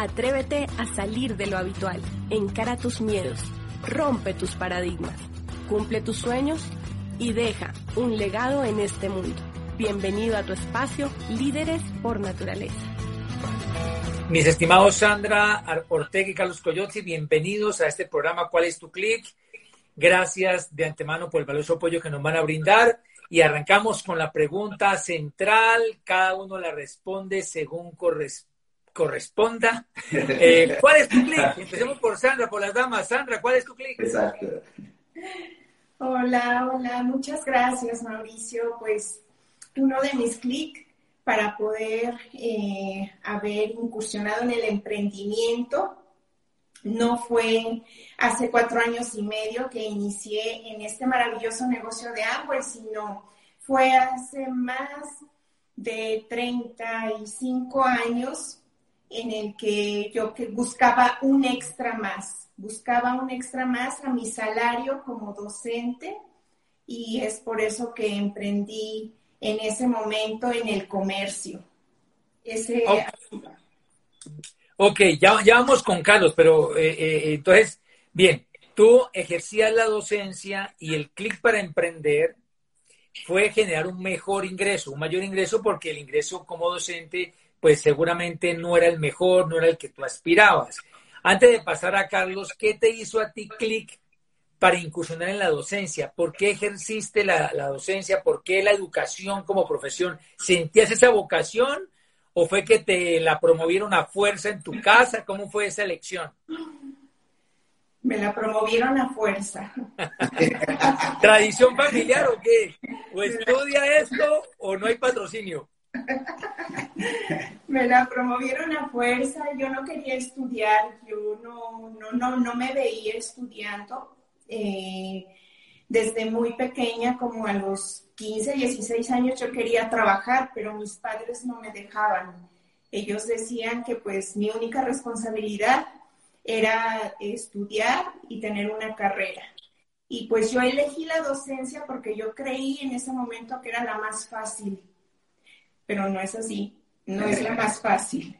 Atrévete a salir de lo habitual, encara tus miedos, rompe tus paradigmas, cumple tus sueños y deja un legado en este mundo. Bienvenido a tu espacio Líderes por Naturaleza. Mis estimados Sandra Ortega y Carlos Coyote, bienvenidos a este programa ¿Cuál es tu clic? Gracias de antemano por el valioso apoyo que nos van a brindar y arrancamos con la pregunta central. Cada uno la responde según corresponde corresponda. Eh, ¿Cuál es tu clic? Empecemos por Sandra, por las damas. Sandra, ¿cuál es tu clic? Exacto. Hola, hola, muchas gracias Mauricio. Pues uno de mis clics para poder eh, haber incursionado en el emprendimiento no fue hace cuatro años y medio que inicié en este maravilloso negocio de Amway, sino fue hace más de 35 años en el que yo que buscaba un extra más, buscaba un extra más a mi salario como docente y es por eso que emprendí en ese momento en el comercio. Ese ok, ya, ya, vamos con Carlos, pero eh, eh, entonces, bien, tú ejercías la docencia y el clic para emprender fue generar un mejor ingreso, un mayor ingreso porque el ingreso como docente pues seguramente no era el mejor, no era el que tú aspirabas. Antes de pasar a Carlos, ¿qué te hizo a ti clic para incursionar en la docencia? ¿Por qué ejerciste la, docencia? ¿Por qué la educación como profesión? ¿Sentías esa vocación o fue que te la promovieron a fuerza en tu casa? ¿Cómo fue esa elección? Me la promovieron a fuerza. ¿Tradición familiar o qué? ¿O estudia esto o no hay patrocinio? me la promovieron a fuerza, yo no quería estudiar, yo no, no, no, me veía estudiando. Eh, desde muy pequeña, como a los 15, 16 años, yo quería trabajar, pero mis padres no me dejaban. Ellos decían que pues mi única responsabilidad era estudiar y tener una carrera. Y pues yo elegí la docencia porque yo creí en ese momento que era la más fácil pero no es así, no es la más fácil.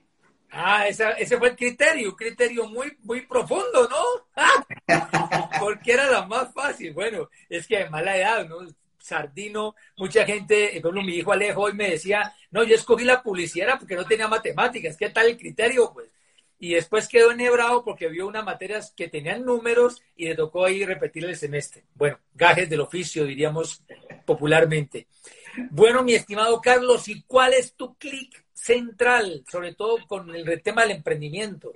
Ah, ese fue el criterio, un criterio muy, muy profundo, ¿no? Porque era la más fácil. Bueno, es que de mala edad, ¿no? Sardino, mucha gente, por ejemplo, mi hijo Alejo hoy me decía, no, yo escogí la publicidad porque no tenía matemáticas, ¿qué tal el criterio? Pues, y después quedó enhebrado porque vio unas materias que tenían números y le tocó ahí repetir el semestre. Bueno, gajes del oficio, diríamos popularmente. Bueno, mi estimado Carlos, ¿y cuál es tu clic central, sobre todo con el tema del emprendimiento?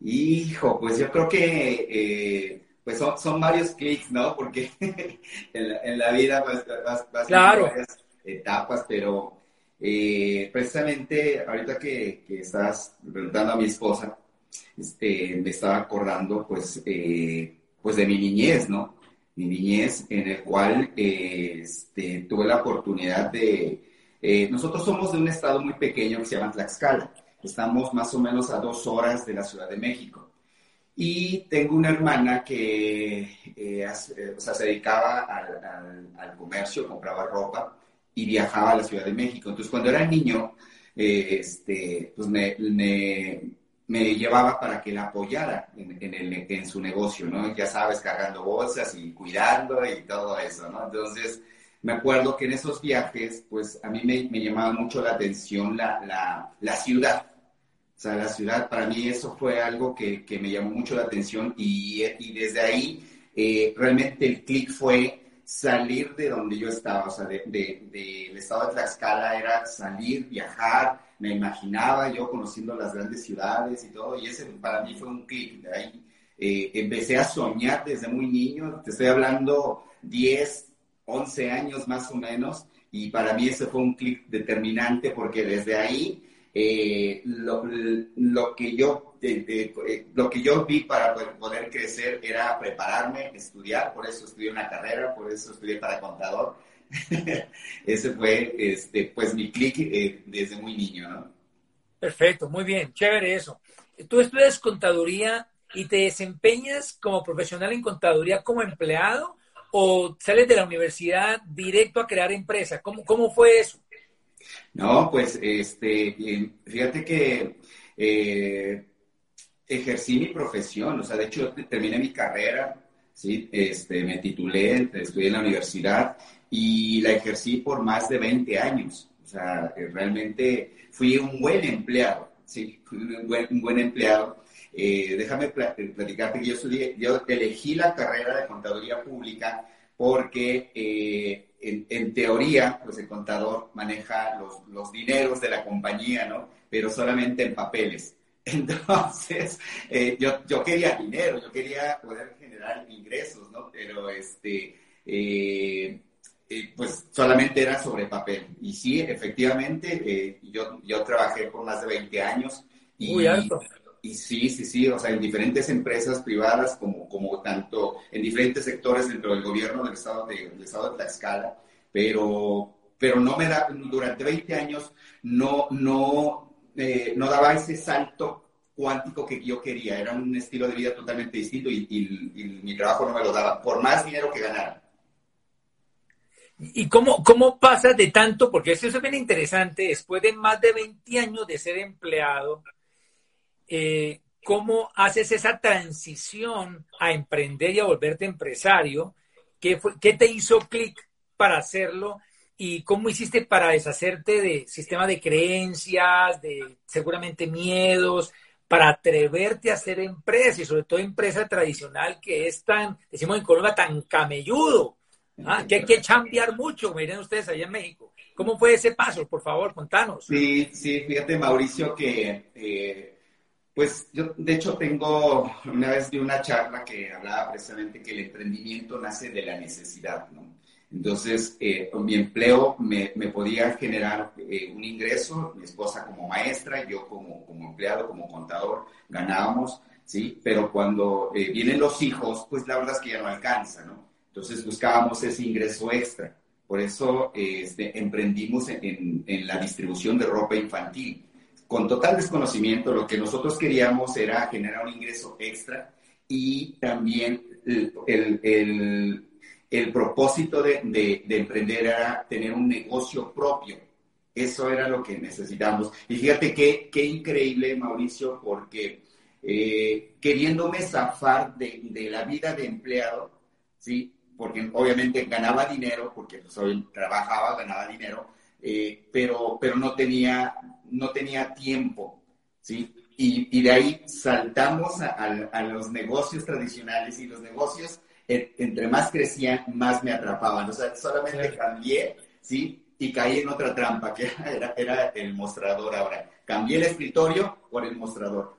Hijo, pues yo creo que eh, pues son, varios clics, ¿no? Porque en, la, vida vas, vas, varias etapas, pero eh, precisamente ahorita que, que estás preguntando a mi esposa, este, me estaba acordando pues, eh, pues de mi niñez, ¿no? Mi niñez, en el cual este, tuve la oportunidad de... Eh, nosotros somos de un estado muy pequeño que se llama Tlaxcala. Estamos más o menos a dos horas de la Ciudad de México. Y tengo una hermana que eh, eh, se dedicaba al, comercio, compraba ropa y viajaba a la Ciudad de México. Entonces, cuando era niño, este, pues me llevaba para que la apoyara en, su negocio, ¿no? Ya sabes, cargando bolsas y cuidando y todo eso, ¿no? Entonces, me acuerdo que en esos viajes, pues a mí me, me llamaba mucho la atención la, la, la, ciudad. O sea, la ciudad, para mí eso fue algo que, que me llamó mucho la atención y, y desde ahí eh, realmente el clic fue salir de donde yo estaba, o sea, del de, de, estado de Tlaxcala era salir, viajar, me imaginaba yo conociendo las grandes ciudades y todo, y ese para mí fue un clic. De ahí eh, empecé a soñar desde muy niño, te estoy hablando 10, 11 años más o menos, Y para mí ese fue un clic determinante porque desde ahí eh, lo, lo, que yo, eh, lo que yo vi para poder crecer era prepararme, estudiar, por eso estudié una carrera, por eso estudié para contador. Ese fue este, pues mi clic eh, desde muy niño, ¿no? Perfecto, muy bien, chévere eso. Tú estudias contaduría y te desempeñas como profesional en contaduría como empleado o sales de la universidad directo a crear empresa? ¿Cómo, cómo fue eso? No, pues este, fíjate que eh, ejercí mi profesión, o sea, de hecho terminé mi carrera, ¿sí? este, me titulé, estudié en la universidad y la ejercí por más de 20 años. O sea, eh, realmente fui un buen empleado, ¿sí? Fui un buen, un buen empleado. Eh, déjame platicarte que yo, estudié, yo elegí la carrera de contaduría pública porque eh, en, teoría, pues el contador maneja los, los, dineros de la compañía, ¿no? Pero solamente en papeles. Entonces, eh, yo, yo quería dinero, yo quería poder generar ingresos, ¿no? Pero este, eh, pues solamente era sobre papel. Y sí, efectivamente, yo, yo trabajé por más de 20 años. Y, Muy alto y sí, sí, sí, o sea, en diferentes empresas privadas, como, como tanto en diferentes sectores dentro del gobierno del estado de, del estado de Tlaxcala, pero, pero no me da, durante 20 años no, no, eh, no daba ese salto cuántico que yo quería, era un estilo de vida totalmente distinto y, y, mi trabajo no me lo daba, por más dinero que ganara. ¿Y cómo, cómo pasa de tanto? Porque eso es bien interesante, después de más de 20 años de ser empleado, eh, cómo haces esa transición a emprender y a volverte empresario. ¿Qué, qué te hizo clic para hacerlo? ¿Y cómo hiciste para deshacerte de sistema de creencias, de seguramente miedos, para atreverte a hacer empresa y sobre todo empresa tradicional que es tan, decimos en Colombia, tan camelludo, ¿ah? que hay que chambear mucho, miren ustedes allá en México. ¿Cómo fue ese paso? Por favor, contanos. Sí, sí, fíjate Mauricio que eh, pues yo, de hecho, tengo, una vez de una charla que hablaba precisamente que el emprendimiento nace de la necesidad, ¿no? Entonces, eh, mi empleo me, me podía generar eh, un ingreso, mi esposa como maestra, yo como, como empleado, como contador, ganábamos, ¿sí? Pero cuando eh, vienen los hijos, pues la verdad es que ya no alcanza, ¿no? Entonces buscábamos ese ingreso extra. Por eso este, emprendimos en, la distribución de ropa infantil con total desconocimiento, lo que nosotros queríamos era generar un ingreso extra y también el, propósito de, de, emprender era tener un negocio propio. Eso era lo que necesitamos. Y fíjate qué, qué increíble, Mauricio, porque eh, queriéndome zafar de, de, la vida de empleado, ¿sí? Porque obviamente ganaba dinero, porque soy, trabajaba, ganaba dinero, eh, pero, pero no tenía no tenía tiempo, ¿sí? Y, de ahí saltamos a, los negocios tradicionales y los negocios, entre más crecían, más me atrapaban. O sea, solamente cambié, ¿sí? Y caí en otra trampa, que era, era el mostrador ahora. Cambié el escritorio por el mostrador.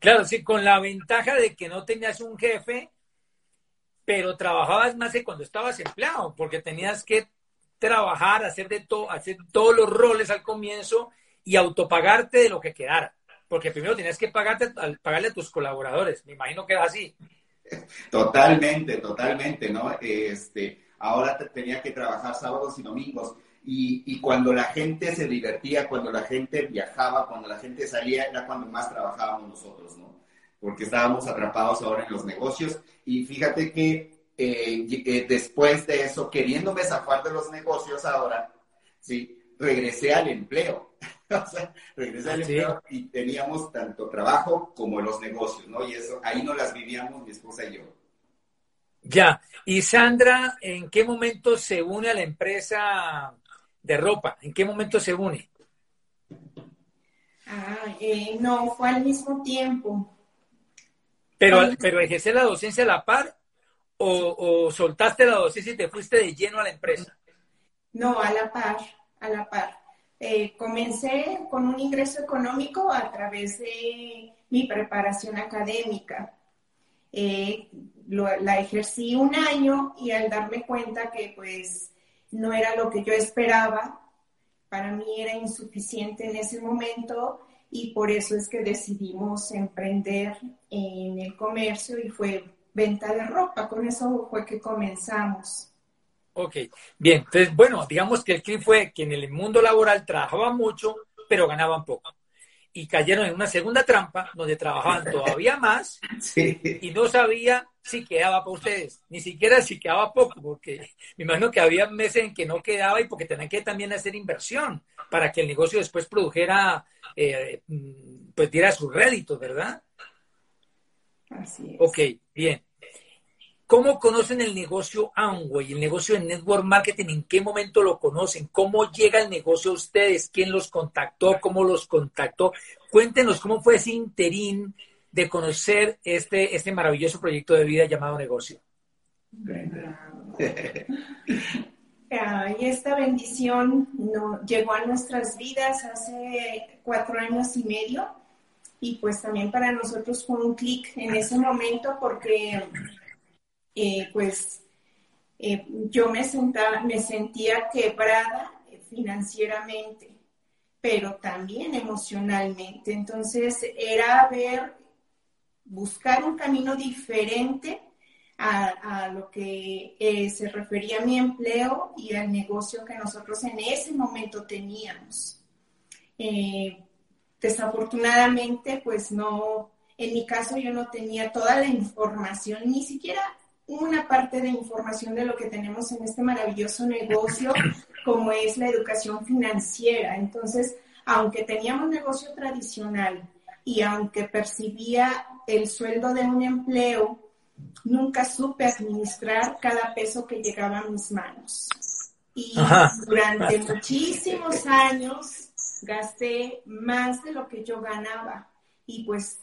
Claro, sí, con la ventaja de que no tenías un jefe, pero trabajabas más que cuando estabas empleado, porque tenías que trabajar, hacer de todo, hacer todos los roles al comienzo y autopagarte de lo que quedara. Porque primero tenías que pagarte, pagarle a tus colaboradores. Me imagino que era así. Totalmente, totalmente, ¿no? Este, ahora tenía que trabajar sábados y domingos. Y, y, cuando la gente se divertía, cuando la gente viajaba, cuando la gente salía, era cuando más trabajábamos nosotros, ¿no? Porque estábamos atrapados ahora en los negocios. Y fíjate que eh, eh, después de eso, queriéndome zafar de los negocios ahora, ¿sí? regresé al empleo. o sea, regresé al empleo y teníamos tanto trabajo como los negocios, ¿no? Y eso, ahí no las vivíamos mi esposa y yo. Ya. Y Sandra, ¿en qué momento se une a la empresa de ropa? ¿En qué momento se une? Ah, eh, no, fue al mismo tiempo. Pero, pero ejercer la docencia a la par o, soltaste la dosis y te fuiste de lleno a la empresa? No, a la par, a la par. Eh, comencé con un ingreso económico a través de mi preparación académica. Eh, la ejercí un año y al darme cuenta que pues no era lo que yo esperaba, para mí era insuficiente en ese momento y por eso es que decidimos emprender en el comercio y fue venta de ropa, con eso fue que comenzamos. Ok, bien, entonces bueno, digamos que el clip fue que en el mundo laboral trabajaban mucho, pero ganaban poco y cayeron en una segunda trampa donde trabajaban todavía más y no sabía si quedaba para ustedes, ni siquiera si quedaba poco, porque me imagino que había meses en que no quedaba y porque tenían que también hacer inversión para que el negocio después produjera, eh, pues diera sus réditos, ¿verdad? Así es. Ok, bien. ¿Cómo conocen el negocio Amway, el negocio de Network Marketing? ¿En qué momento lo conocen? ¿Cómo llega el negocio a ustedes? ¿Quién los contactó? ¿Cómo los contactó? Cuéntenos cómo fue ese interín de conocer este, este maravilloso proyecto de vida llamado negocio. Y esta bendición llegó a nuestras vidas hace cuatro años y medio y pues también para nosotros fue un clic en ese momento porque eh, pues eh, yo me, me sentía quebrada financieramente, pero también emocionalmente. Entonces era ver, buscar un camino diferente a, lo que eh, se refería a mi empleo y al negocio que nosotros en ese momento teníamos. desafortunadamente, pues no, en mi caso yo no tenía toda la información, ni siquiera una parte de información de lo que tenemos en este maravilloso negocio, como es la educación financiera. Entonces, aunque teníamos negocio tradicional y aunque percibía el sueldo de un empleo, nunca supe administrar cada peso que llegaba a mis manos. Y durante muchísimos años gasté más de lo que yo ganaba. Y pues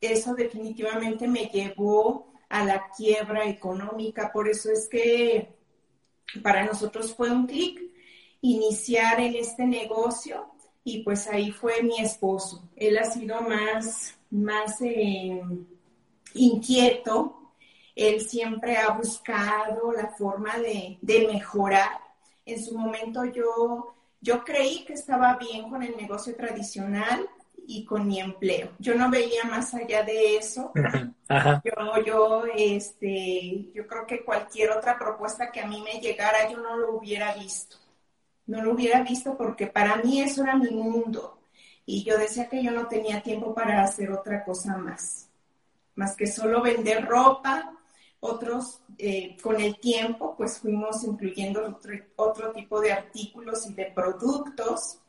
eso definitivamente me llevó a la quiebra económica. Por eso es que para nosotros fue un clic iniciar en este negocio y pues ahí fue mi esposo. Él ha sido más, más eh, inquieto. Él siempre ha buscado la forma de, de mejorar. En su momento yo, yo creí que estaba bien con el negocio tradicional, y con mi empleo. Yo no veía más allá de eso. Yo, yo, este, yo creo que cualquier otra propuesta que a mí me llegara, yo no lo hubiera visto. No lo hubiera visto porque para mí eso era mi mundo. Y yo decía que yo no tenía tiempo para hacer otra cosa más. Más que solo vender ropa. Otros, eh, con el tiempo, pues fuimos incluyendo otro, otro tipo de artículos y de productos.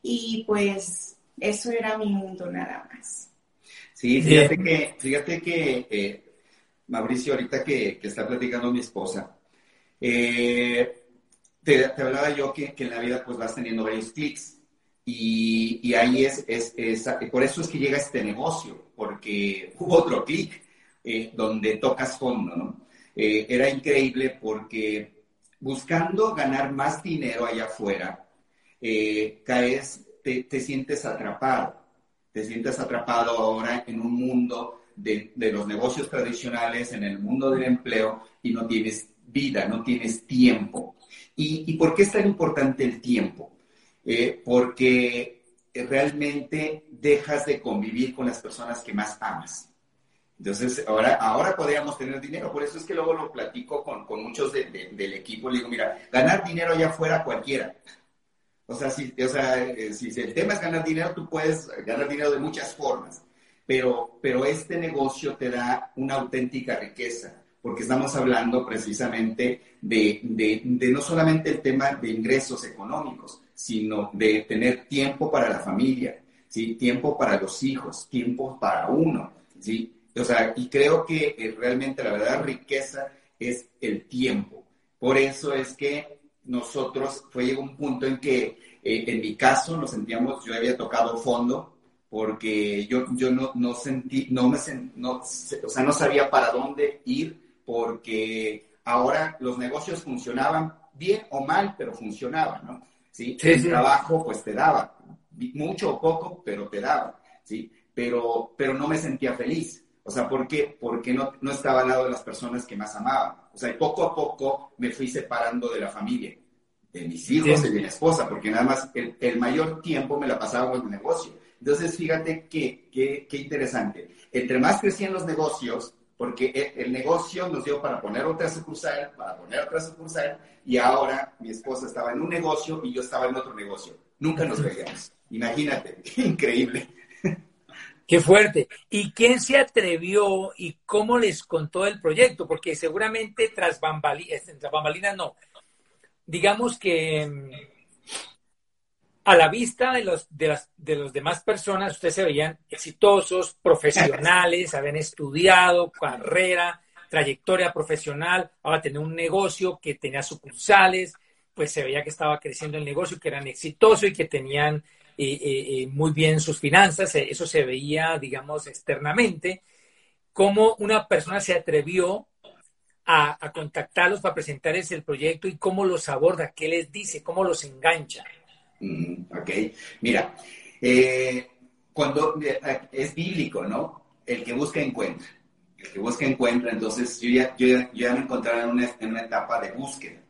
Y pues eso era mi mundo nada más. Sí, fíjate que, fíjate que eh, Mauricio, ahorita que, está platicando mi esposa, eh, te, hablaba yo que, en la vida pues vas teniendo varios clics y, ahí es, es, por eso es que llega este negocio, porque hubo otro clic eh, donde tocas fondo, ¿no? era increíble porque buscando ganar más dinero allá afuera, caes te, sientes atrapado, te sientes atrapado ahora en un mundo de, los negocios tradicionales, en el mundo del empleo y no tienes vida, no tienes tiempo. ¿Y, por qué es tan importante el tiempo? Eh, porque realmente dejas de convivir con las personas que más amas. Entonces, ahora, ahora podríamos tener dinero, por eso es que luego lo platico con, muchos del equipo, le digo, mira, ganar dinero allá afuera cualquiera, o sea, si, o sea, eh, si el tema es ganar dinero, tú puedes ganar dinero de muchas formas, pero, pero este negocio te da una auténtica riqueza, porque estamos hablando precisamente de, de, de no solamente el tema de ingresos económicos, sino de tener tiempo para la familia, ¿sí? tiempo para los hijos, tiempo para uno. ¿sí? O sea, y creo que eh, realmente la verdadera riqueza es el tiempo. Por eso es que nosotros fue llegó un punto en que, eh, en mi caso, nos sentíamos, yo había tocado fondo porque yo, yo no, no sentí, no me no, o sea, no sabía para dónde ir porque ahora los negocios funcionaban bien o mal, pero funcionaban, ¿no? ¿Sí? El trabajo pues te daba, mucho o poco, pero te daba, ¿sí? Pero, pero no me sentía feliz. O sea, ¿por qué? Porque no, no estaba al lado de las personas que más amaba. O sea, poco a poco me fui separando de la familia. de mis hijos y de mi esposa, porque nada más el, mayor tiempo me la pasaba con el negocio. Entonces, fíjate qué qué interesante. Entre más crecían los negocios, porque el, negocio nos dio para poner otra sucursal, para poner otra sucursal, y ahora mi esposa estaba en un negocio y yo estaba en otro negocio. Nunca nos veíamos. Imagínate, increíble. Qué fuerte. ¿Y quién se atrevió y cómo les contó el proyecto? Porque seguramente tras bambalinas, tras bambalinas no. Digamos que mm, a la vista de los, de las de los demás personas, ustedes se veían exitosos, profesionales, habían estudiado, carrera, trayectoria profesional, ahora tener un negocio que tenía sucursales, pues se veía que estaba creciendo el negocio, que eran exitosos y que tenían eh, eh, eh, muy bien sus finanzas, eso se veía, digamos, externamente. Cómo una persona se atrevió a, contactarlos para presentarles el proyecto y cómo los aborda, qué les dice, cómo los engancha. ok, mira, cuando es bíblico, ¿no? El que busca encuentra. El que busca encuentra. Entonces yo ya, yo ya, me encontraba en una, en una, etapa de búsqueda.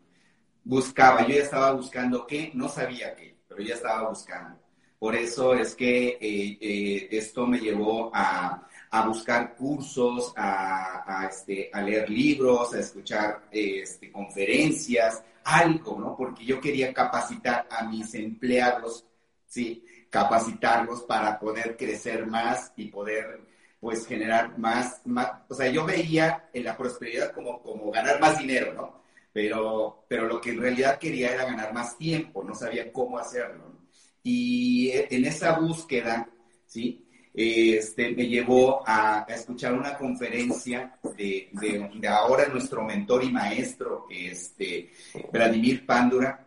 Buscaba, yo ya estaba buscando qué, no sabía qué, pero ya estaba buscando. Por eso es que eh, esto me llevó a, a buscar cursos, a, este, a, leer libros, a escuchar este, conferencias, algo, ¿no? Porque yo quería capacitar a mis empleados, ¿sí? Capacitarlos para poder crecer más y poder, pues, generar más, más o sea, yo veía en la prosperidad como, como ganar más dinero, ¿no? Pero, pero lo que en realidad quería era ganar más tiempo, no sabía cómo hacerlo. Y en esa búsqueda, ¿sí? este, me llevó a, escuchar una conferencia de, de, ahora nuestro mentor y maestro, este, Vladimir Pándura.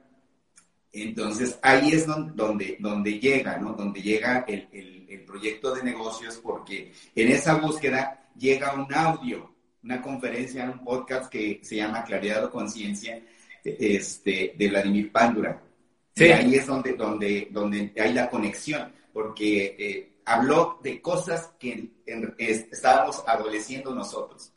Entonces ahí es donde, donde, llega, ¿no? Donde llega el, el, proyecto de negocios, porque en esa búsqueda llega un audio, una conferencia, un podcast que se llama Claridad o Conciencia, este, de Vladimir Pándura. Y ahí es donde, donde, donde hay la conexión, porque eh, habló de cosas que estábamos adoleciendo nosotros,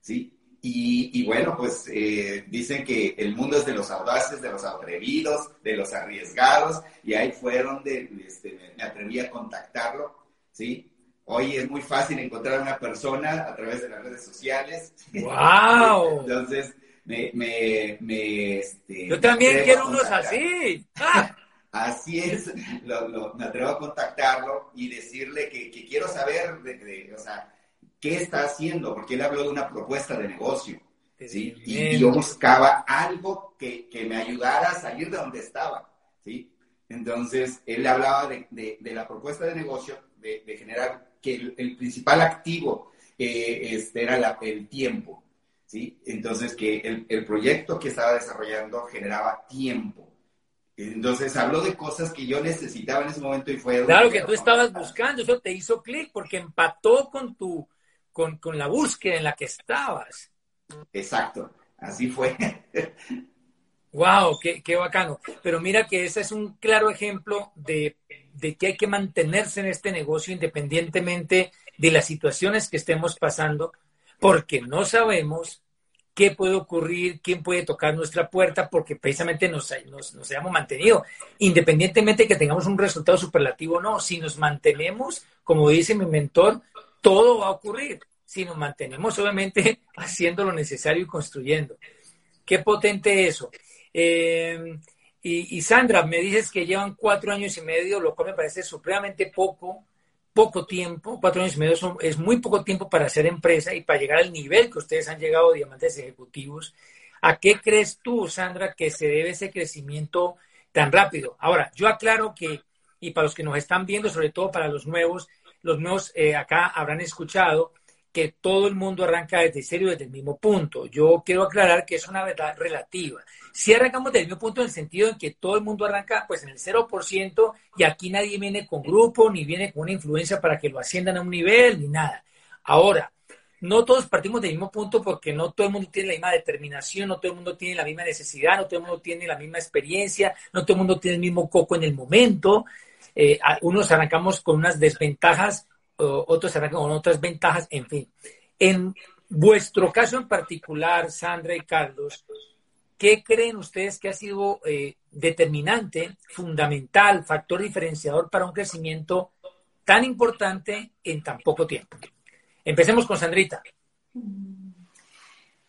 ¿sí? Y, bueno, pues eh, dicen que el mundo es de los audaces, de los atrevidos, de los arriesgados, y ahí fue donde este, me atreví a contactarlo, ¿sí? Hoy es muy fácil encontrar a una persona a través de las redes sociales. ¡Wow! Entonces, me... me, me este, Yo también quiero unos así. ¡Ah! Así es, me atrevo a contactarlo y decirle que, quiero saber, de, o sea, qué está haciendo, porque él habló de una propuesta de negocio, ¿sí? Y, yo buscaba algo que, me ayudara a salir de donde estaba, ¿sí? Entonces, él hablaba de, la propuesta de negocio, de, generar que el, principal activo eh, este, era el tiempo, ¿sí? Entonces, que el, el proyecto que estaba desarrollando generaba tiempo. Entonces habló de cosas que yo necesitaba en ese momento y fue... Claro que tú estabas buscando, eso te hizo clic porque empató con tu, con, la búsqueda en la que estabas. Exacto, así fue. wow, qué, qué, bacano. Pero mira que ese es un claro ejemplo de, de que hay que mantenerse en este negocio independientemente de las situaciones que estemos pasando, porque no sabemos qué puede ocurrir, quién puede tocar nuestra puerta, porque precisamente nos, nos, hayamos mantenido, independientemente de que tengamos un resultado superlativo o no, si nos mantenemos, como dice mi mentor, todo va a ocurrir. Si nos mantenemos, obviamente, haciendo lo necesario y construyendo. Qué potente eso. Y, y, Sandra, me dices que llevan cuatro años y medio, lo cual me parece supremamente poco poco tiempo, cuatro años y medio es muy poco tiempo para hacer empresa y para llegar al nivel que ustedes han llegado, diamantes ejecutivos. ¿A qué crees tú, Sandra, que se debe ese crecimiento tan rápido? Ahora, yo aclaro que, y para los que nos están viendo, sobre todo para los nuevos, los nuevos eh, acá habrán escuchado que todo el mundo arranca desde cero, desde el mismo punto. Yo quiero aclarar que es una verdad relativa. Si arrancamos desde el mismo punto en el sentido en que todo el mundo arranca pues en el 0% y aquí nadie viene con grupo, ni viene con una influencia para que lo asciendan a un nivel, ni nada. Ahora, no todos partimos del mismo punto porque no todo el mundo tiene la misma determinación, no todo el mundo tiene la misma necesidad, no todo el mundo tiene la misma experiencia, no todo el mundo tiene el mismo coco en el momento. Eh, unos arrancamos con unas desventajas otros serán con otras ventajas, en fin. En vuestro caso en particular, Sandra y Carlos, ¿qué creen ustedes que ha sido eh, determinante, fundamental, factor diferenciador para un crecimiento tan importante en tan poco tiempo. Empecemos con Sandrita.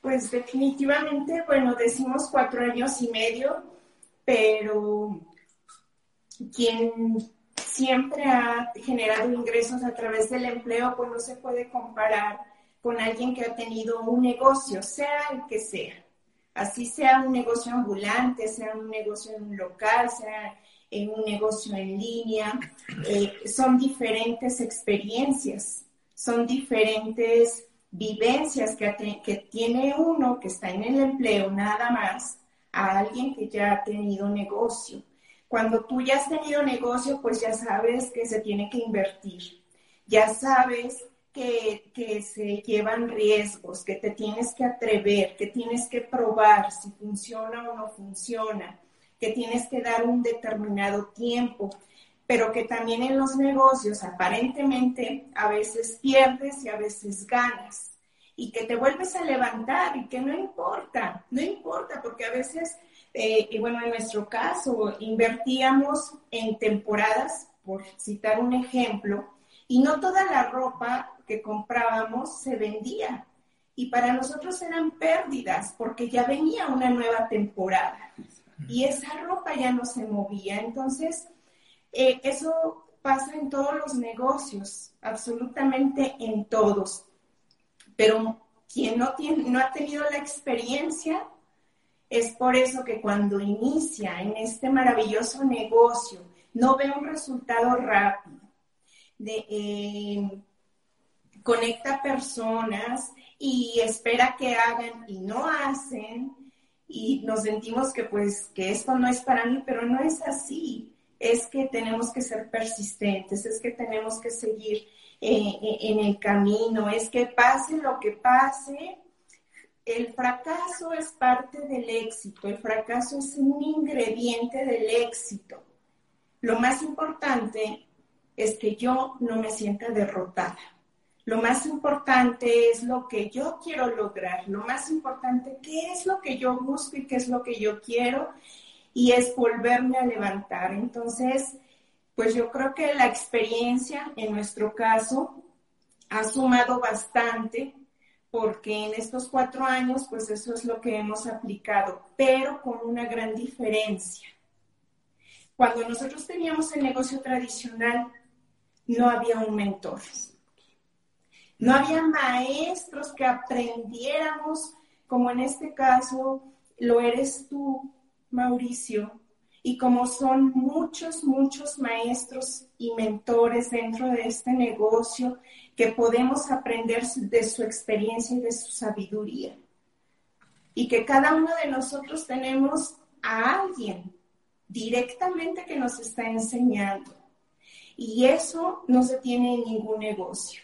Pues definitivamente, bueno, decimos cuatro años y medio, pero quien siempre ha generado ingresos a través del empleo, pues no se puede comparar con alguien que ha tenido un negocio, sea el que sea. Así sea un negocio ambulante, sea un negocio en un local, sea en un negocio en línea, eh, son diferentes experiencias, son diferentes vivencias que, que tiene uno que está en el empleo nada más a alguien que ya ha tenido negocio. Cuando tú ya has tenido negocio, pues ya sabes que se tiene que invertir, ya sabes que, se llevan riesgos, que te tienes que atrever, que tienes que probar si funciona o no funciona, que tienes que dar un determinado tiempo, pero que también en los negocios aparentemente a veces pierdes y a veces ganas y que te vuelves a levantar y que no importa, no importa, porque a veces eh, y bueno, en nuestro caso, invertíamos en temporadas, por citar un ejemplo, y no toda la ropa que comprábamos se vendía. Y para nosotros eran pérdidas porque ya venía una nueva temporada y esa ropa ya no se movía. Entonces, eh, eso pasa en todos los negocios, absolutamente en todos. Pero quien no, tiene, no ha tenido la experiencia, es por eso que cuando inicia en este maravilloso negocio, no ve un resultado rápido, de, eh, conecta personas y espera que hagan y no hacen y nos sentimos que pues que esto no es para mí, pero no es así. Es que tenemos que ser persistentes, es que tenemos que seguir eh, en el camino, es que pase lo que pase, el fracaso es parte del éxito, el fracaso es un ingrediente del éxito. Lo más importante es que yo no me sienta derrotada. Lo más importante es lo que yo quiero lograr. Lo más importante, qué es lo que yo busco y qué es lo que yo quiero. Y es volverme a levantar. Entonces, pues yo creo que la experiencia, en nuestro caso, ha sumado bastante porque en estos cuatro años, pues eso es lo que hemos aplicado, pero con una gran diferencia. Cuando nosotros teníamos el negocio tradicional, no había un mentor. No había maestros que aprendiéramos, como en este caso lo eres tú, Mauricio, y como son muchos, muchos maestros y mentores dentro de este negocio que podemos aprender de su experiencia y de su sabiduría. Y que cada uno de nosotros tenemos a alguien directamente que nos está enseñando. Y eso no se tiene en ningún negocio.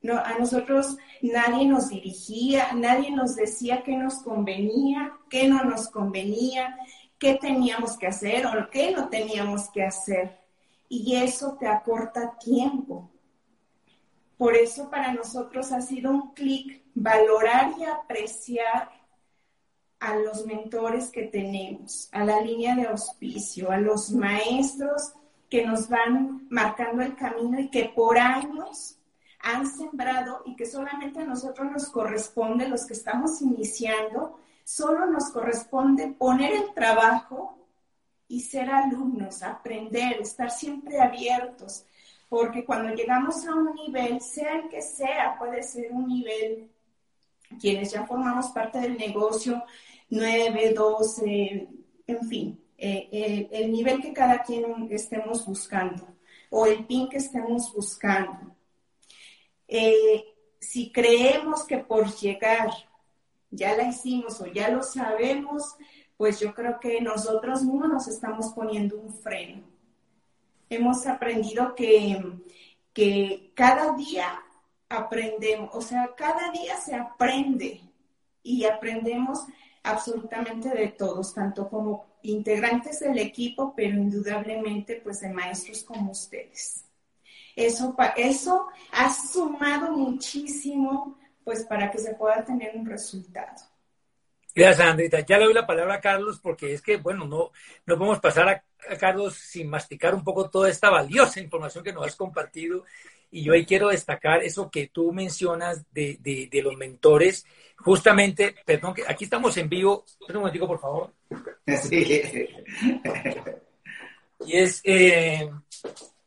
No, a nosotros nadie nos dirigía, nadie nos decía qué nos convenía, qué no nos convenía, qué teníamos que hacer o qué no teníamos que hacer. Y eso te acorta tiempo. Por eso para nosotros ha sido un clic valorar y apreciar a los mentores que tenemos, a la línea de auspicio, a los maestros que nos van marcando el camino y que por años han sembrado y que solamente a nosotros nos corresponde, los que estamos iniciando, solo nos corresponde poner el trabajo y ser alumnos, aprender, estar siempre abiertos, porque cuando llegamos a un nivel, sea el que sea, puede ser un nivel, quienes ya formamos parte del negocio, 9, 12, en fin, eh, el nivel que cada quien estemos buscando o el pin que estemos buscando. Eh, si creemos que por llegar ya la hicimos o ya lo sabemos, pues yo creo que nosotros mismos nos estamos poniendo un freno hemos aprendido que, que cada día aprendemos, o sea, cada día se aprende y aprendemos absolutamente de todos, tanto como integrantes del equipo, pero indudablemente pues de maestros como ustedes. Eso, eso ha sumado muchísimo pues para que se pueda tener un resultado. Gracias, Andrita. Ya le doy la palabra a Carlos porque es que, bueno, no, no podemos pasar a, Carlos sin masticar un poco toda esta valiosa información que nos has compartido. Y yo ahí quiero destacar eso que tú mencionas de, de, los mentores. Justamente, perdón, que aquí estamos en vivo. Un momentico, por favor. Sí. Y es, eh,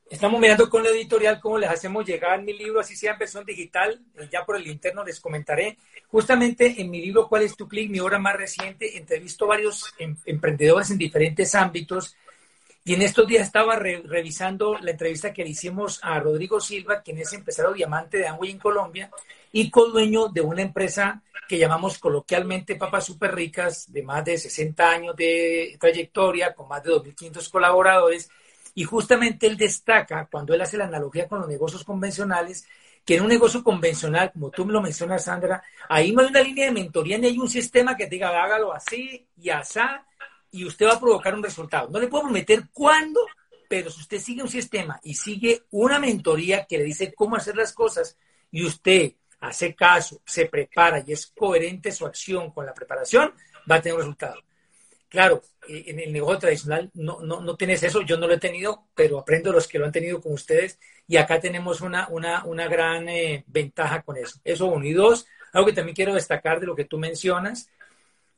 Estamos mirando con la editorial cómo les hacemos llegar mi libro, así sea en versión digital, eh, ya por el interno les comentaré. Justamente en mi libro ¿Cuál es tu clic? Mi obra más reciente, entrevisto varios em, emprendedores en diferentes ámbitos y en estos días estaba revisando la entrevista que le hicimos a Rodrigo Silva, quien es empresario diamante de Amway en Colombia y co-dueño de una empresa que llamamos coloquialmente Papas Super Ricas, de más de 60 años de trayectoria, con más de 2.500 colaboradores. Y justamente él destaca, cuando él hace la analogía con los negocios convencionales, que en un negocio convencional, como tú me lo mencionas, Sandra, ahí no hay una línea de mentoría ni hay un sistema que diga hágalo así y asá y usted va a provocar un resultado. No le puedo prometer cuándo, pero si usted sigue un sistema y sigue una mentoría que le dice cómo hacer las cosas y usted hace caso, se prepara y es coherente su acción con la preparación, va a tener un resultado. Claro, eh, en el negocio tradicional no, no, no, tienes eso, yo no lo he tenido, pero aprendo los que lo han tenido con ustedes y acá tenemos una, una, una gran eh, ventaja con eso. Eso uno. Y dos, algo que también quiero destacar de lo que tú mencionas,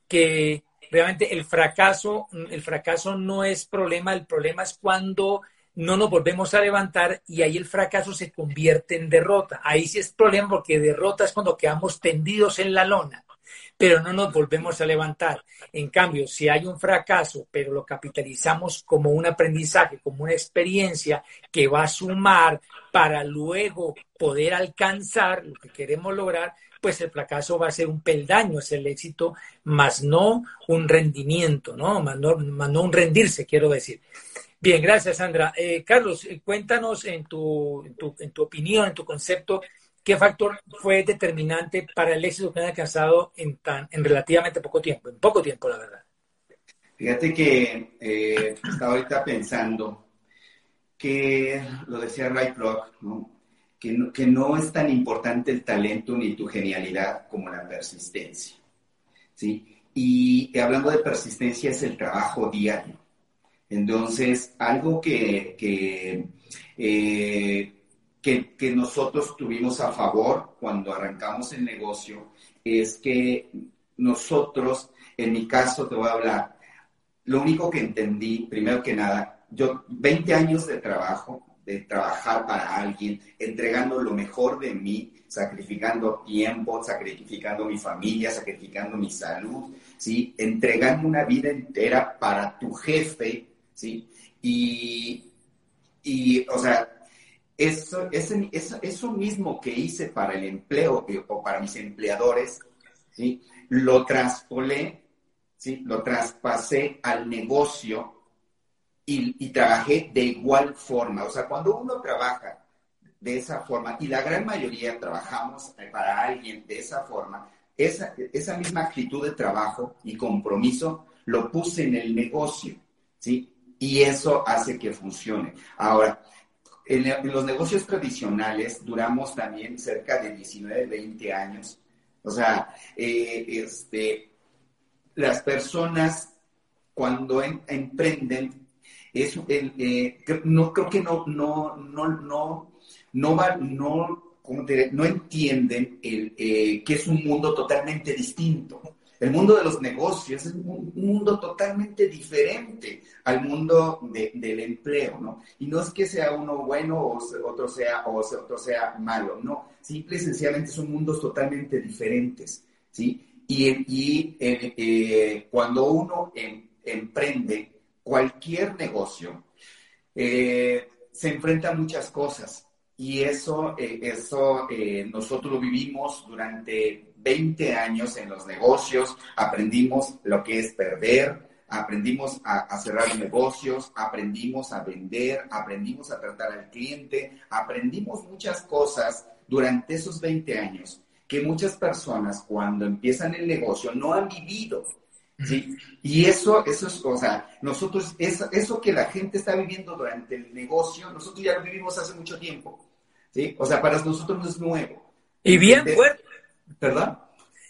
que realmente el fracaso, el fracaso no es problema, el problema es cuando no nos volvemos a levantar y ahí el fracaso se convierte en derrota. Ahí sí es problema porque derrota es cuando quedamos tendidos en la lona pero no nos volvemos a levantar. En cambio, si hay un fracaso, pero lo capitalizamos como un aprendizaje, como una experiencia que va a sumar para luego poder alcanzar lo que queremos lograr, pues el fracaso va a ser un peldaño, es el éxito, más no un rendimiento, ¿no? Más no, un rendirse, quiero decir. Bien, gracias, Sandra. Eh, Carlos, eh, cuéntanos en tu, en tu, opinión, en tu concepto, ¿Qué factor fue determinante para el éxito que han alcanzado en, tan, en relativamente poco tiempo? En poco tiempo, la verdad. Fíjate que eh, estaba ahorita pensando que, lo decía Ray Kroc, Que, no, que no es tan importante el talento ni tu genialidad como la persistencia. ¿sí? Y hablando de persistencia es el trabajo diario. Entonces, algo que, que eh, que, nosotros tuvimos a favor cuando arrancamos el negocio es que nosotros, en mi caso te voy a hablar, lo único que entendí, primero que nada, yo 20 años de trabajo, de trabajar para alguien, entregando lo mejor de mí, sacrificando tiempo, sacrificando mi familia, sacrificando mi salud, ¿sí? Entregando una vida entera para tu jefe, ¿sí? Y, y o sea, eso, ese, eso, mismo que hice para el empleo o para mis empleadores, ¿sí? lo traspolé, ¿sí? lo traspasé al negocio y, y, trabajé de igual forma. O sea, cuando uno trabaja de esa forma, y la gran mayoría trabajamos para alguien de esa forma, esa, esa misma actitud de trabajo y compromiso lo puse en el negocio, ¿sí? Y eso hace que funcione. Ahora, en, los negocios tradicionales duramos también cerca de 19, 20 años. O sea, eh, este, las personas cuando emprenden, es, eh, no, creo que no, no, no, no, no, va, no, no entienden el, eh, que es un mundo totalmente distinto. El mundo de los negocios es un, mundo totalmente diferente al mundo del empleo, ¿no? Y no es que sea uno bueno o otro sea, o otro sea malo, no. Simple y sencillamente son mundos totalmente diferentes, ¿sí? Y, y eh, cuando uno em, emprende cualquier negocio, eh, se enfrenta a muchas cosas. Y eso, eso nosotros lo vivimos durante 20 años en los negocios, aprendimos lo que es perder, aprendimos a, cerrar negocios, aprendimos a vender, aprendimos a tratar al cliente, aprendimos muchas cosas durante esos 20 años que muchas personas cuando empiezan el negocio no han vivido. ¿Sí? Y eso, eso es, o sea, nosotros, eso, eso que la gente está viviendo durante el negocio, nosotros ya lo vivimos hace mucho tiempo. ¿sí? O sea, para nosotros no es nuevo. Y bien fuerte. ¿Perdón?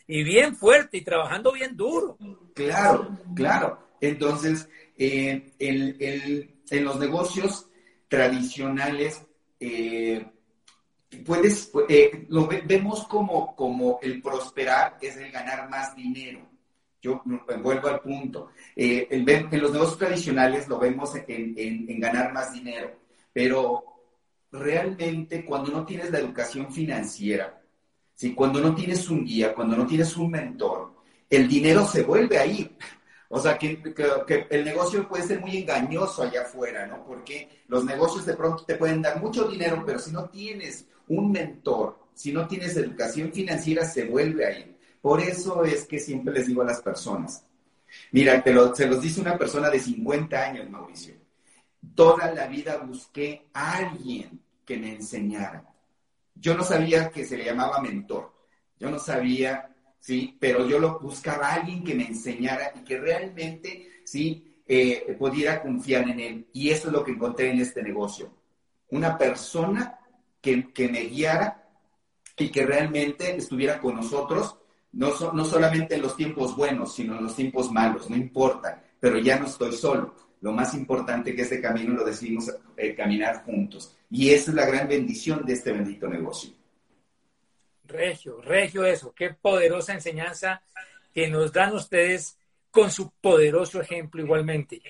y bien fuerte y trabajando bien duro. Claro, claro. Entonces, eh, en los negocios tradicionales, eh, puedes, eh, lo vemos como, como el prosperar es el ganar más dinero. Yo vuelvo al punto. Eh, en los negocios tradicionales lo vemos en, ganar más dinero, pero realmente cuando no tienes la educación financiera, ¿sí? cuando no tienes un guía, cuando no tienes un mentor, el dinero se vuelve ahí. O sea, que, que, el negocio puede ser muy engañoso allá afuera, ¿no? Porque los negocios de pronto te pueden dar mucho dinero, pero si no tienes un mentor, si no tienes educación financiera, se vuelve ahí. Por eso es que siempre les digo a las personas, mira, te lo, se los dice una persona de 50 años, Mauricio, toda la vida busqué a alguien que me enseñara. Yo no sabía que se le llamaba mentor, yo no sabía, sí, pero yo lo buscaba a alguien que me enseñara y que realmente, sí, eh, pudiera confiar en él. Y eso es lo que encontré en este negocio. Una persona que, me guiara y que realmente estuviera con nosotros, no, no solamente en los tiempos buenos, sino en los tiempos malos, no importa, pero ya no estoy solo. Lo más importante que este camino lo decidimos eh, caminar juntos. Y esa es la gran bendición de este bendito negocio. Regio, regio eso, qué poderosa enseñanza que nos dan ustedes con su poderoso ejemplo igualmente.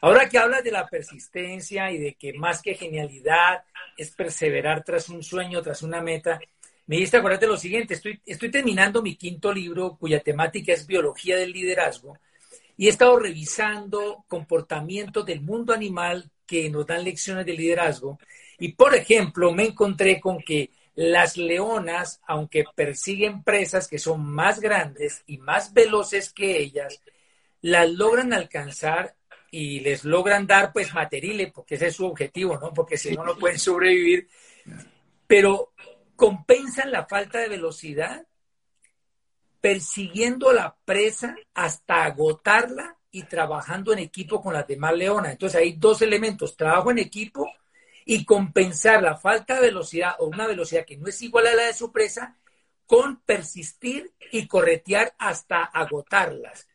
Ahora que hablas de la persistencia y de que más que genialidad es perseverar tras un sueño, tras una meta, me diste acuérdate lo siguiente, estoy, estoy terminando mi quinto libro cuya temática es biología del liderazgo y he estado revisando comportamientos del mundo animal que nos dan lecciones de liderazgo y por ejemplo me encontré con que las leonas, aunque persiguen presas que son más grandes y más veloces que ellas, las logran alcanzar y les logran dar pues materiales, porque ese es su objetivo, ¿no? Porque si no, no pueden sobrevivir. Pero compensan la falta de velocidad persiguiendo la presa hasta agotarla y trabajando en equipo con las demás leonas. Entonces hay dos elementos, trabajo en equipo y compensar la falta de velocidad o una velocidad que no es igual a la de su presa con persistir y corretear hasta agotarlas.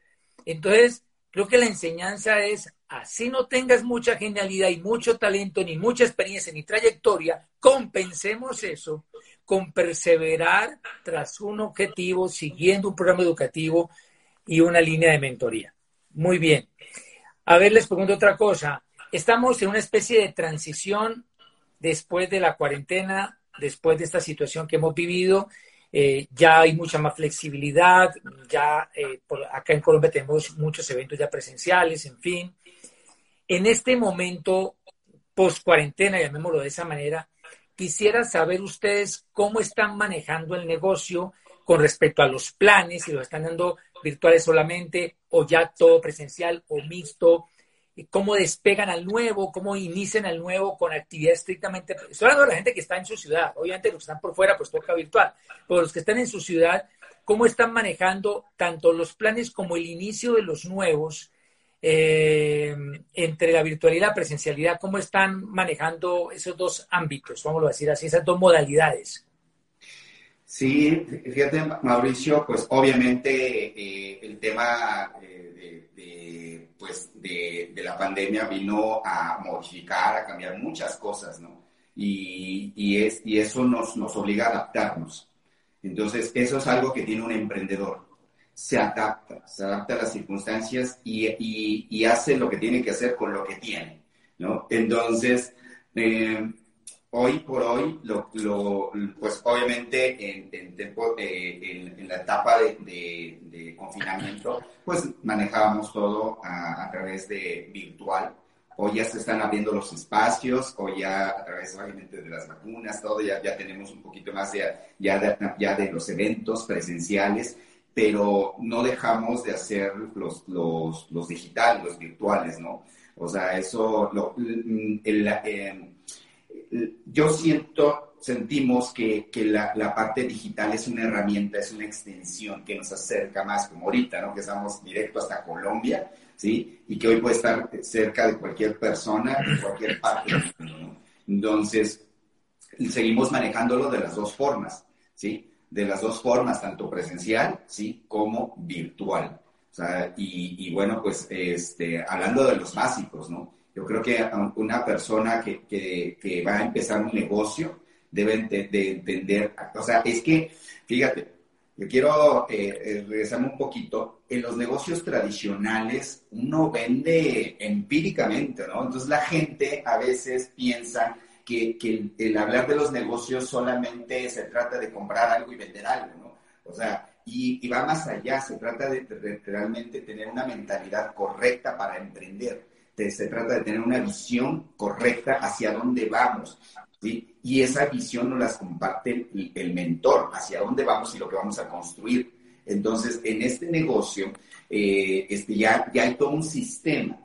Entonces, creo que la enseñanza es, así no tengas mucha genialidad y mucho talento, ni mucha experiencia, ni trayectoria, compensemos eso con perseverar tras un objetivo, siguiendo un programa educativo y una línea de mentoría. Muy bien. A ver, les pregunto otra cosa. Estamos en una especie de transición después de la cuarentena, después de esta situación que hemos vivido eh, ya hay mucha más flexibilidad, ya eh, acá en Colombia tenemos muchos eventos ya presenciales, en fin. En este momento, post cuarentena, llamémoslo de esa manera, quisiera saber ustedes cómo están manejando el negocio con respecto a los planes, si lo están dando virtuales solamente o ya todo presencial o mixto, cómo despegan al nuevo, cómo inician al nuevo con actividad estrictamente. Estoy hablando de la gente que está en su ciudad. Obviamente los que están por fuera, pues toca virtual. Pero los que están en su ciudad, cómo están manejando tanto los planes como el inicio de los nuevos eh, entre la virtualidad y la presencialidad, cómo están manejando esos dos ámbitos, vamos a decir así, esas dos modalidades. Sí, fíjate, Mauricio, pues obviamente eh, el tema eh, de, pues de, la pandemia vino a modificar, a cambiar muchas cosas, ¿no? Y, y, es, y eso nos, nos obliga a adaptarnos. Entonces, eso es algo que tiene un emprendedor. Se adapta, se adapta a las circunstancias y, y, hace lo que tiene que hacer con lo que tiene, ¿no? Entonces, eh, hoy por hoy, lo, lo, pues obviamente en, en, eh, en, la etapa de, confinamiento, pues manejábamos todo a, a, través de virtual. Hoy ya se están abriendo los espacios, hoy ya a través obviamente de las vacunas, todo, ya, ya tenemos un poquito más de, ya, de, ya de los eventos presenciales, pero no dejamos de hacer los, los, los digitales, los virtuales, ¿no? O sea, eso, lo, el, eh, yo siento, sentimos que, que la, la, parte digital es una herramienta, es una extensión que nos acerca más, como ahorita, ¿no? Que estamos directo hasta Colombia, ¿sí? Y que hoy puede estar cerca de cualquier persona en cualquier parte del mundo, ¿no? Entonces, seguimos manejándolo de las dos formas, ¿sí? De las dos formas, tanto presencial, ¿sí? Como virtual. Y, bueno, pues este, hablando de los básicos, ¿no? Yo creo que una persona que, que, va a empezar un negocio debe de, entender, o sea, es que, fíjate, yo quiero eh, eh, regresarme un poquito. En los negocios tradicionales uno vende empíricamente, ¿no? Entonces la gente a veces piensa que, que el, hablar de los negocios solamente se trata de comprar algo y vender algo, ¿no? O sea, y, va más allá, se trata de, realmente tener una mentalidad correcta para emprender, se trata de tener una visión correcta hacia dónde vamos, ¿sí? Y esa visión nos las comparte el, mentor, hacia dónde vamos y lo que vamos a construir. Entonces, en este negocio, eh, este, ya, ya hay todo un sistema,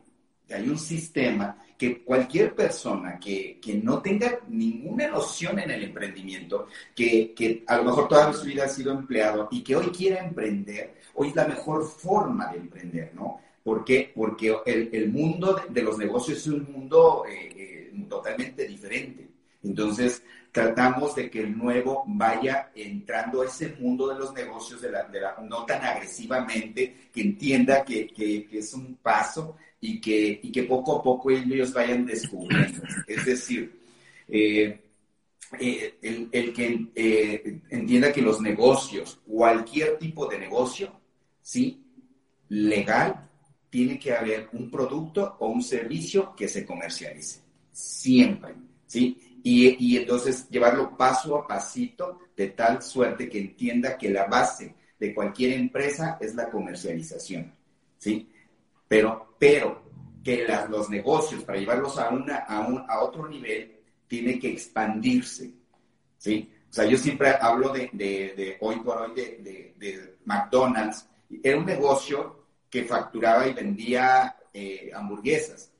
hay un sistema que cualquier persona que, que, no tenga ninguna noción en el emprendimiento, que, que, a lo mejor toda su vida ha sido empleado y que hoy quiera emprender, hoy es la mejor forma de emprender, ¿no? ¿Por qué? Porque el, el mundo de, los negocios es un mundo eh, eh, totalmente diferente. Entonces, tratamos de que el nuevo vaya entrando a ese mundo de los negocios, de la, de la, no tan agresivamente, que entienda que, que, que es un paso y que, y que poco a poco ellos vayan descubriendo. Es decir, eh, eh, el, que eh, entienda que los negocios, cualquier tipo de negocio, ¿sí? Legal, tiene que haber un producto o un servicio que se comercialice. Siempre, ¿sí? Y, y entonces llevarlo paso a pasito de tal suerte que entienda que la base de cualquier empresa es la comercialización, ¿sí? Pero, pero que los negocios, para llevarlos a, una, a, un, a otro nivel, tiene que expandirse. ¿sí? O sea, yo siempre hablo de, de, hoy por hoy de, de, McDonald's. Era un negocio que facturaba y vendía eh, hamburguesas,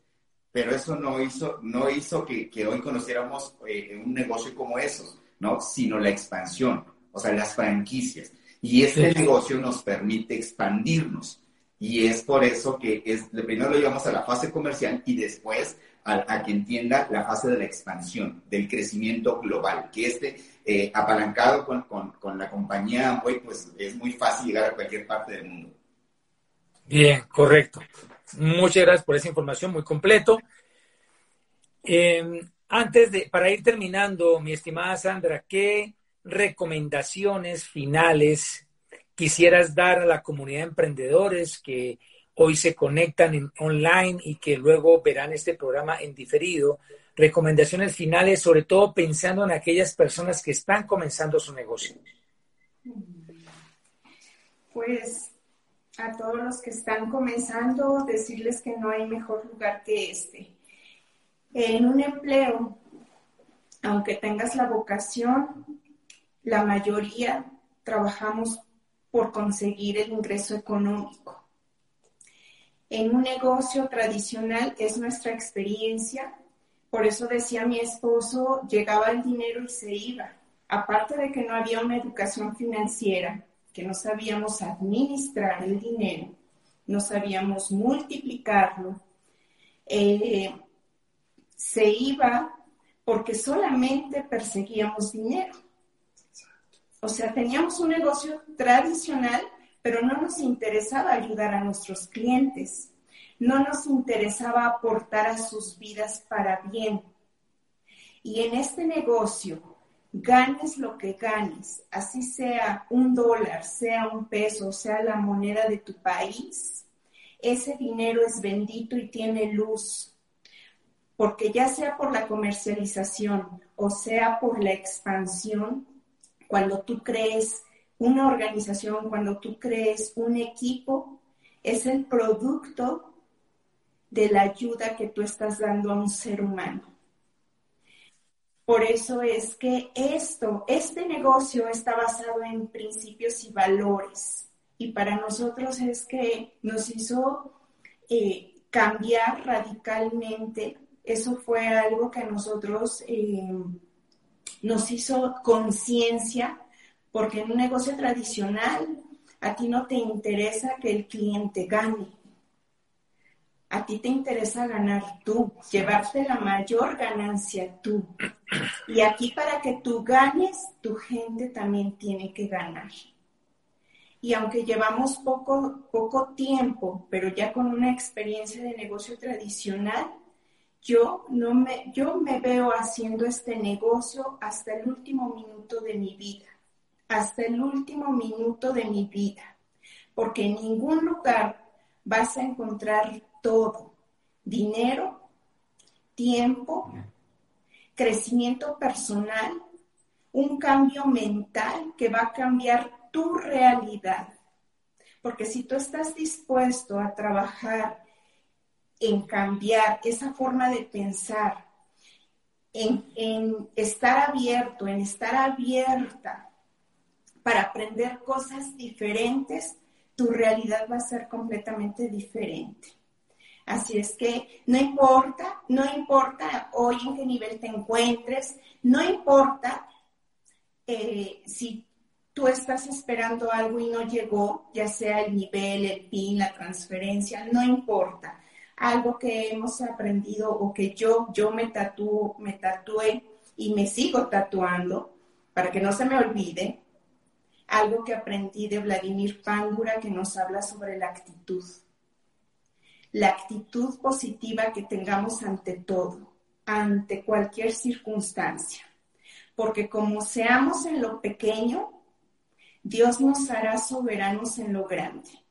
pero eso no hizo, no hizo que, que hoy conociéramos eh, un negocio como esos, ¿no? sino la expansión, o sea, las franquicias. Y este negocio nos permite expandirnos. Y es por eso que es, primero lo llevamos a la fase comercial y después a, que entienda la fase de la expansión, del crecimiento global, que este, eh, apalancado con, con, la compañía hoy, pues es muy fácil llegar a cualquier parte del mundo. Bien, correcto. Muchas gracias por esa información, muy completo. Em, antes de, para ir terminando, mi estimada Sandra, ¿qué recomendaciones finales quisieras dar a la comunidad de emprendedores que hoy se conectan en, online y que luego verán este programa en diferido? Recomendaciones finales, sobre todo pensando en aquellas personas que están comenzando su negocio. Pues a todos los que están comenzando, decirles que no hay mejor lugar que este. En un empleo, aunque tengas la vocación, la mayoría trabajamos por conseguir el ingreso económico. En un negocio tradicional es nuestra experiencia, por eso decía mi esposo, llegaba el dinero y se iba. Aparte de que no había una educación financiera, que no sabíamos administrar el dinero, no sabíamos multiplicarlo, eh, se iba porque solamente perseguíamos dinero. O sea, teníamos un negocio tradicional, pero no nos interesaba ayudar a nuestros clientes, no nos interesaba aportar a sus vidas para bien. Y en este negocio, ganes lo que ganes, así sea un dólar, sea un peso, sea la moneda de tu país, ese dinero es bendito y tiene luz, porque ya sea por la comercialización o sea por la expansión, cuando tú crees una organización, cuando tú crees un equipo, es el producto de la ayuda que tú estás dando a un ser humano. Por eso es que esto, este negocio está basado en principios y valores. Y para nosotros es que nos hizo eh, cambiar radicalmente. Eso fue algo que a nosotros eh, nos hizo conciencia, porque en un negocio tradicional a ti no te interesa que el cliente gane. A ti te interesa ganar tú, llevarte la mayor ganancia tú. Y aquí para que tú ganes, tu gente también tiene que ganar. Y aunque llevamos poco, poco tiempo, pero ya con una experiencia de negocio tradicional, yo, no me, yo me veo haciendo este negocio hasta el último minuto de mi vida, hasta el último minuto de mi vida, porque en ningún lugar vas a encontrar todo, dinero, tiempo, crecimiento personal, un cambio mental que va a cambiar tu realidad. Porque si tú estás dispuesto a trabajar en cambiar esa forma de pensar, en, estar abierto, en estar abierta para aprender cosas diferentes, tu realidad va a ser completamente diferente. Así es que no importa, no importa hoy en qué nivel te encuentres, no importa eh, si tú estás esperando algo y no llegó, ya sea el nivel, el PIN, la transferencia, no importa. Algo que hemos aprendido o que yo, yo me tatúo, me tatué y me sigo tatuando para que no se me olvide. Algo que aprendí de Vladimir Pángura que nos habla sobre la actitud. La actitud positiva que tengamos ante todo, ante cualquier circunstancia. Porque como seamos en lo pequeño, Dios nos hará soberanos en lo grande.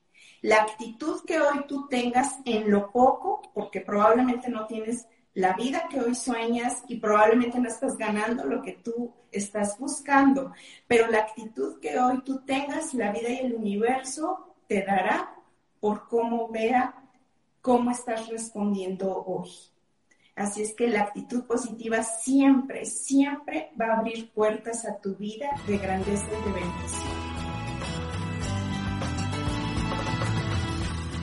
La actitud que hoy tú tengas en lo poco, porque probablemente no tienes la vida que hoy sueñas y probablemente no estás ganando lo que tú estás buscando, pero la actitud que hoy tú tengas, la vida y el universo te dará por cómo vea cómo estás respondiendo hoy. Así es que la actitud positiva siempre, siempre va a abrir puertas a tu vida de grandeza y de bendición.